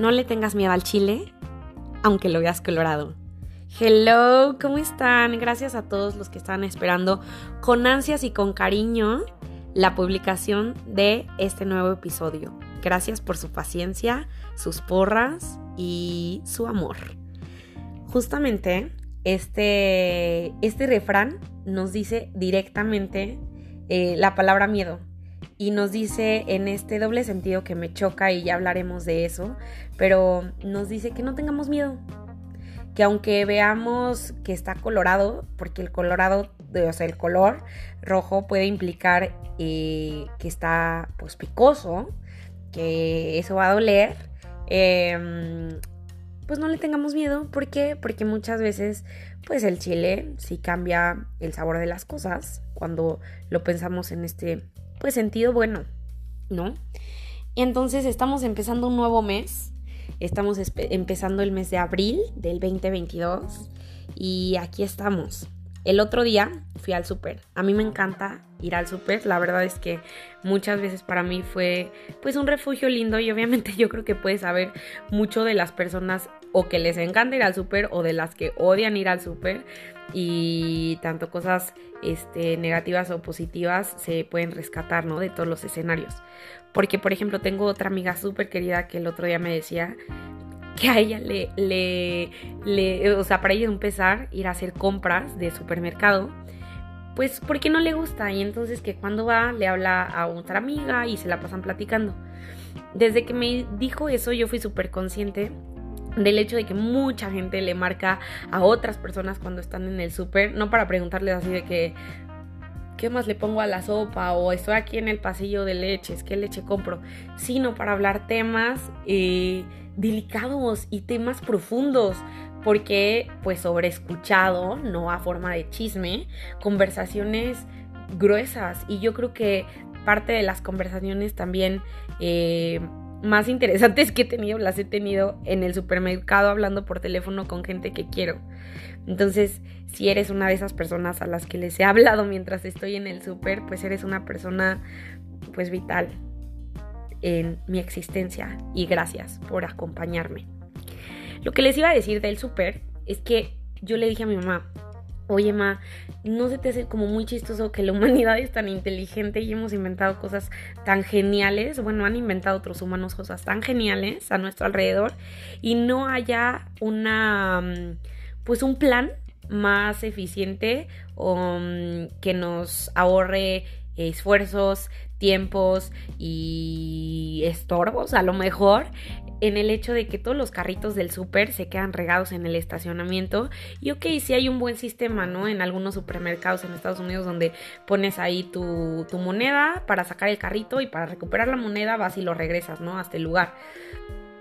No le tengas miedo al chile, aunque lo veas colorado. Hello, ¿cómo están? Gracias a todos los que están esperando con ansias y con cariño la publicación de este nuevo episodio. Gracias por su paciencia, sus porras y su amor. Justamente este, este refrán nos dice directamente eh, la palabra miedo y nos dice en este doble sentido que me choca y ya hablaremos de eso, pero nos dice que no tengamos miedo, que aunque veamos que está colorado, porque el colorado, o sea, el color rojo puede implicar eh, que está pues picoso, que eso va a doler, em, pues no le tengamos miedo. ¿Por qué? Porque muchas veces pues el chile sí cambia el sabor de las cosas cuando lo pensamos en este pues sentido bueno, ¿no? Entonces estamos empezando un nuevo mes, estamos empezando el mes de abril del 2022 y aquí estamos. El otro día fui al súper. A mí me encanta ir al súper. La verdad es que muchas veces para mí fue pues un refugio lindo y obviamente yo creo que puedes saber mucho de las personas o que les encanta ir al súper o de las que odian ir al súper y tanto cosas este, negativas o positivas se pueden rescatar, ¿no? De todos los escenarios. Porque, por ejemplo, tengo otra amiga súper querida que el otro día me decía que a ella le, le, le, o sea, para ella empezar ir a hacer compras de supermercado, pues porque no le gusta y entonces que cuando va le habla a otra amiga y se la pasan platicando. Desde que me dijo eso yo fui súper consciente del hecho de que mucha gente le marca a otras personas cuando están en el súper, no para preguntarles así de que, ¿qué más le pongo a la sopa? O estoy aquí en el pasillo de leches, ¿qué leche compro? Sino para hablar temas eh, delicados y temas profundos. Porque, pues, sobre escuchado, no a forma de chisme, conversaciones gruesas. Y yo creo que parte de las conversaciones también eh, más interesantes que he tenido las he tenido en el supermercado hablando por teléfono con gente que quiero. Entonces, si eres una de esas personas a las que les he hablado mientras estoy en el super, pues eres una persona pues vital en mi existencia y gracias por acompañarme. Lo que les iba a decir del super es que yo le dije a mi mamá, Oye, Ma, ¿no se te hace como muy chistoso que la humanidad es tan inteligente y hemos inventado cosas tan geniales? Bueno, han inventado otros humanos cosas tan geniales a nuestro alrededor y no haya una, mm, pues un plan más eficiente mm, que nos ahorre esfuerzos, tiempos y estorbos a lo mejor en el hecho de que todos los carritos del súper se quedan regados en el estacionamiento. Y ok, sí hay un buen sistema, ¿no? En algunos supermercados en Estados Unidos donde pones ahí tu, tu moneda para sacar el carrito y para recuperar la moneda vas y lo regresas, ¿no? Hasta el lugar.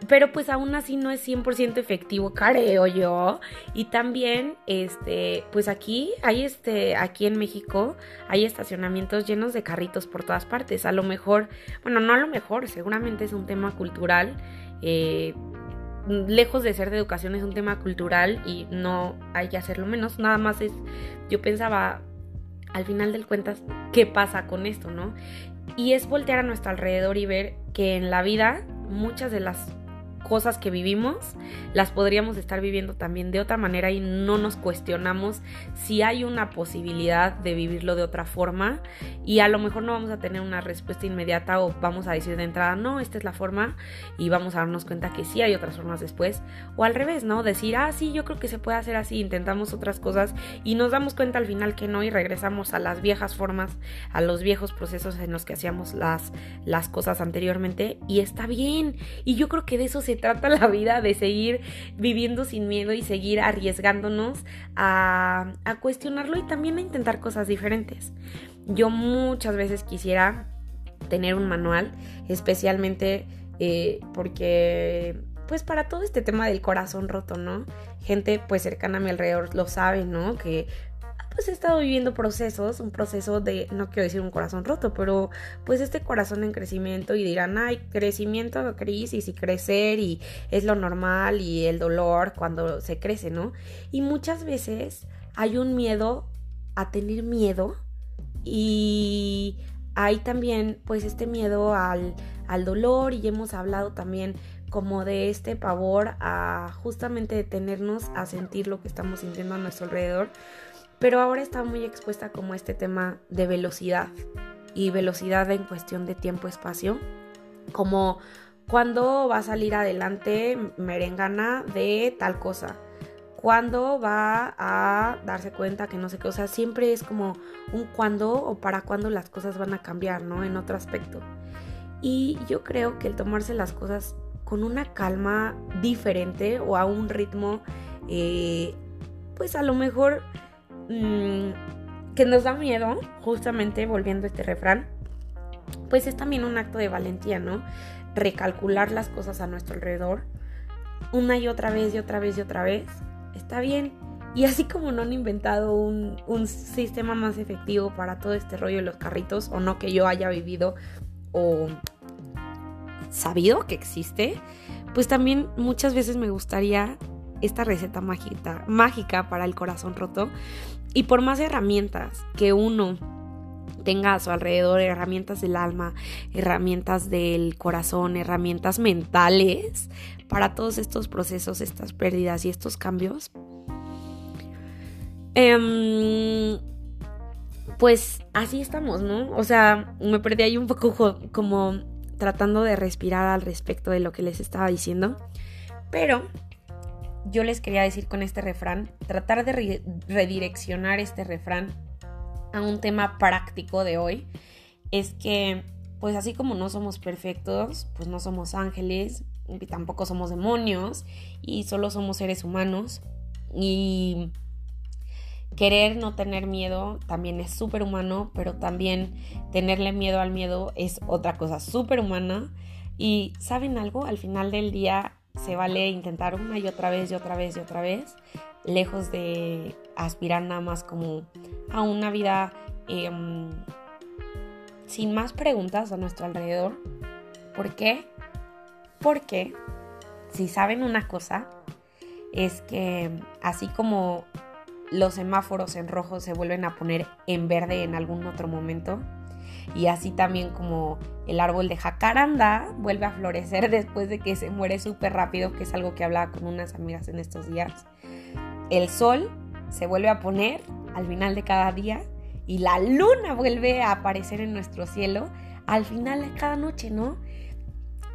Pero pues aún así no es 100% efectivo, creo yo. Y también, este, pues aquí, hay este, aquí en México, hay estacionamientos llenos de carritos por todas partes. A lo mejor, bueno, no a lo mejor, seguramente es un tema cultural eh, lejos de ser de educación es un tema cultural y no hay que hacerlo menos, nada más es, yo pensaba, al final del cuentas, ¿qué pasa con esto, no? Y es voltear a nuestro alrededor y ver que en la vida muchas de las cosas que vivimos las podríamos estar viviendo también de otra manera y no nos cuestionamos si hay una posibilidad de vivirlo de otra forma. Y a lo mejor no vamos a tener una respuesta inmediata o vamos a decir de entrada no, esta es la forma y vamos a darnos cuenta que sí hay otras formas después. O al revés, ¿no? Decir, ah, sí, yo creo que se puede hacer así, intentamos otras cosas y nos damos cuenta al final que no y regresamos a las viejas formas, a los viejos procesos en los que hacíamos las, las cosas anteriormente y está bien. Y yo creo que de eso se trata la vida, de seguir viviendo sin miedo y seguir arriesgándonos a, cuestionarlo y también a intentar cosas diferentes. Yo muchas veces quisiera tener un manual, especialmente eh, porque pues para todo este tema del corazón roto, ¿no? Gente pues cercana a mi alrededor lo sabe, ¿no? Que pues he estado viviendo procesos, un proceso de, no quiero decir un corazón roto, pero pues este corazón en crecimiento y dirán, ay, crecimiento, crisis y crecer y es lo normal y el dolor cuando se crece, ¿no? Y muchas veces hay un miedo a tener miedo y hay también pues este miedo al, al dolor y hemos hablado también como de este pavor a justamente detenernos a sentir lo que estamos sintiendo a nuestro alrededor, pero ahora está muy expuesta como este tema de velocidad y velocidad en cuestión de tiempo-espacio, como cuando va a salir adelante merengana de tal cosa, cuándo va a darse cuenta que no sé qué, o sea, siempre es como un cuándo o para cuándo las cosas van a cambiar, ¿no? En otro aspecto. Y yo creo que el tomarse las cosas con una calma diferente o a un ritmo, eh, pues a lo mejor mm, que nos da miedo, justamente volviendo a este refrán, pues es también un acto de valentía, ¿no? Recalcular las cosas a nuestro alrededor una y otra vez y otra vez y otra vez está bien. Y así como no han inventado un, sistema más efectivo para todo este rollo de los carritos, o no que yo haya vivido o sabido que existe, pues también muchas veces me gustaría esta receta mágica para el corazón roto. Y por más herramientas que uno tenga a su alrededor, herramientas del alma, herramientas del corazón, herramientas mentales, para todos estos procesos, estas pérdidas y estos cambios, em, pues así estamos, ¿no? O sea, me perdí ahí un poco como tratando de respirar al respecto de lo que les estaba diciendo, pero yo les quería decir con este refrán, tratar de redireccionar este refrán a un tema práctico de hoy, es que pues así como no somos perfectos, pues no somos ángeles, y tampoco somos demonios y solo somos seres humanos y querer no tener miedo también es súper humano, pero también tenerle miedo al miedo es otra cosa súper humana. Y saben algo, al final del día se vale intentar una y otra vez y otra vez y otra vez, lejos de aspirar nada más como a una vida em, sin más preguntas a nuestro alrededor. ¿Por qué? Porque si saben una cosa, es que así como los semáforos en rojo se vuelven a poner en verde en algún otro momento, y así también como el árbol de jacaranda vuelve a florecer después de que se muere súper rápido, que es algo que hablaba con unas amigas en estos días. El sol se vuelve a poner al final de cada día y la luna vuelve a aparecer en nuestro cielo al final de cada noche, ¿no?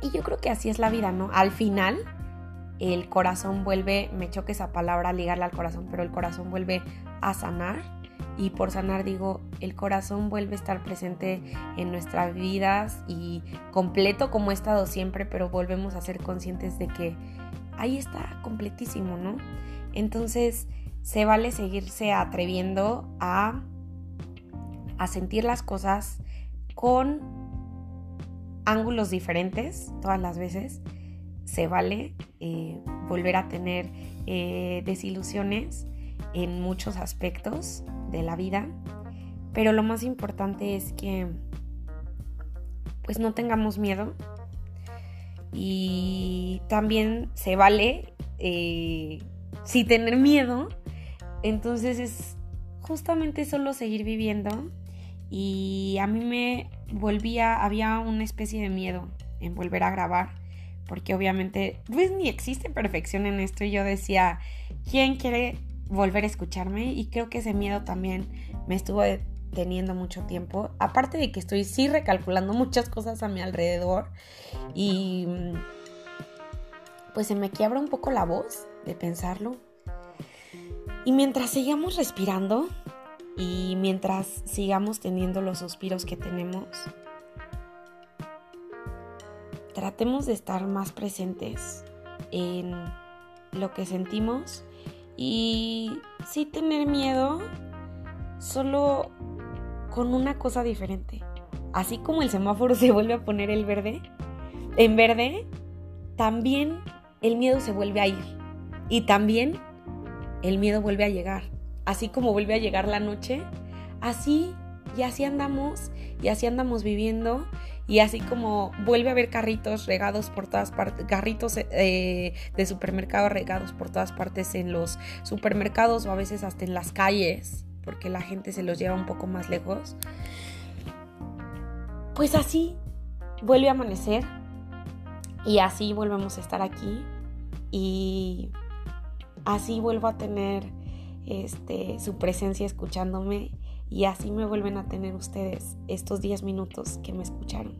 Y yo creo que así es la vida, ¿no? Al final, el corazón vuelve, me choque esa palabra, ligarla al corazón, pero el corazón vuelve a sanar. Y por sanar digo, el corazón vuelve a estar presente en nuestras vidas y completo como ha estado siempre, pero volvemos a ser conscientes de que ahí está completísimo, ¿no? Entonces, se vale seguirse atreviendo a, a sentir las cosas con ángulos diferentes todas las veces. Se vale eh, volver a tener eh, desilusiones en muchos aspectos de la vida, pero lo más importante es que pues no tengamos miedo. Y también se vale eh, si tener miedo, entonces es justamente solo seguir viviendo. Y a mí me volvía, había una especie de miedo en volver a grabar, porque obviamente pues ni existe perfección en esto. Y yo decía, ¿quién quiere volver a escucharme? Y creo que ese miedo también me estuvo teniendo mucho tiempo, aparte de que estoy sí recalculando muchas cosas a mi alrededor y pues se me quiebra un poco la voz de pensarlo. Y mientras seguíamos respirando, y mientras sigamos teniendo los suspiros que tenemos, tratemos de estar más presentes en lo que sentimos y sí tener miedo solo con una cosa diferente. Así como el semáforo se vuelve a poner el verde, en verde, también el miedo se vuelve a ir y también el miedo vuelve a llegar así como vuelve a llegar la noche, así y así andamos y así andamos viviendo y así como vuelve a haber carritos regados por todas partes, carritos eh, de supermercado regados por todas partes en los supermercados o a veces hasta en las calles, porque la gente se los lleva un poco más lejos. Pues así vuelve a amanecer Y así volvemos a estar aquí y así vuelvo a tener este, su presencia escuchándome y así me vuelven a tener ustedes estos 10 minutos que me escucharon.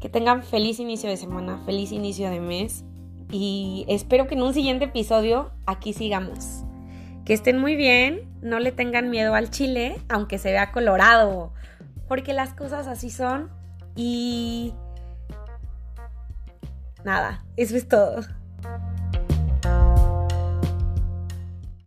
Que tengan feliz inicio de semana, feliz inicio de mes y espero que en un siguiente episodio aquí sigamos. Que estén muy bien, no le tengan miedo al chile, aunque se vea colorado, porque las cosas así son y nada, eso es todo.